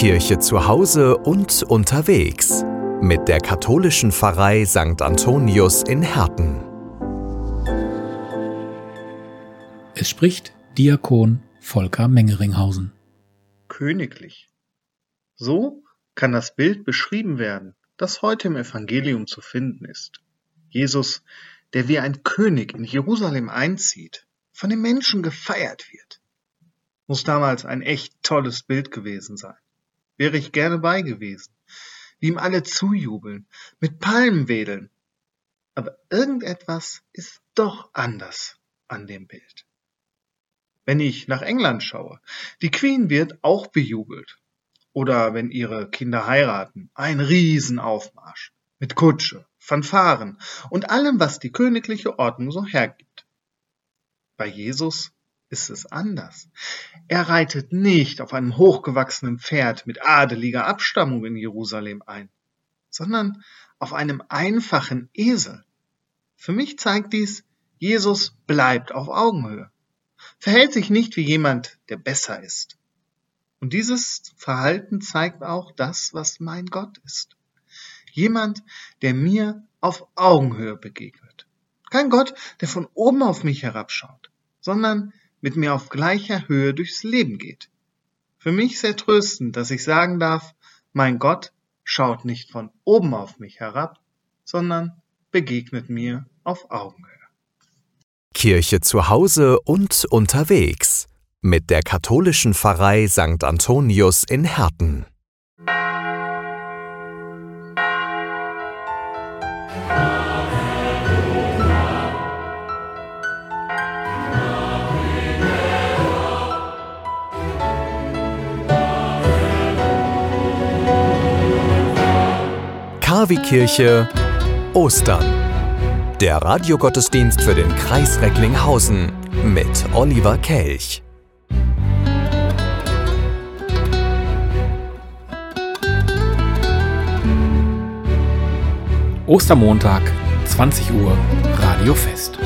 Kirche zu Hause und unterwegs mit der katholischen Pfarrei St. Antonius in Herten. Es spricht Diakon Volker Mengeringhausen. Königlich. So kann das Bild beschrieben werden, das heute im Evangelium zu finden ist. Jesus, der wie ein König in Jerusalem einzieht, von den Menschen gefeiert wird. Muss damals ein echt tolles Bild gewesen sein. Wäre ich gerne bei gewesen. Wie ihm alle zujubeln, mit Palmen wedeln. Aber irgendetwas ist doch anders an dem Bild. Wenn ich nach England schaue, die Queen wird auch bejubelt. Oder wenn ihre Kinder heiraten, ein Riesenaufmarsch mit Kutsche, Fanfaren und allem, was die königliche Ordnung so hergibt. Bei Jesus ist es anders. Er reitet nicht auf einem hochgewachsenen Pferd mit adeliger Abstammung in Jerusalem ein, sondern auf einem einfachen Esel. Für mich zeigt dies, Jesus bleibt auf Augenhöhe, verhält sich nicht wie jemand, der besser ist. Und dieses Verhalten zeigt auch das, was mein Gott ist. Jemand, der mir auf Augenhöhe begegnet. Kein Gott, der von oben auf mich herabschaut, sondern mit mir auf gleicher Höhe durchs Leben geht. Für mich sehr tröstend, dass ich sagen darf, mein Gott schaut nicht von oben auf mich herab, sondern begegnet mir auf Augenhöhe. Kirche zu Hause und unterwegs mit der katholischen Pfarrei St. Antonius in Herten. Kavi-Kirche Ostern. Der Radiogottesdienst für den Kreis Recklinghausen mit Oliver Kelch. Ostermontag, 20 Uhr, Radiofest.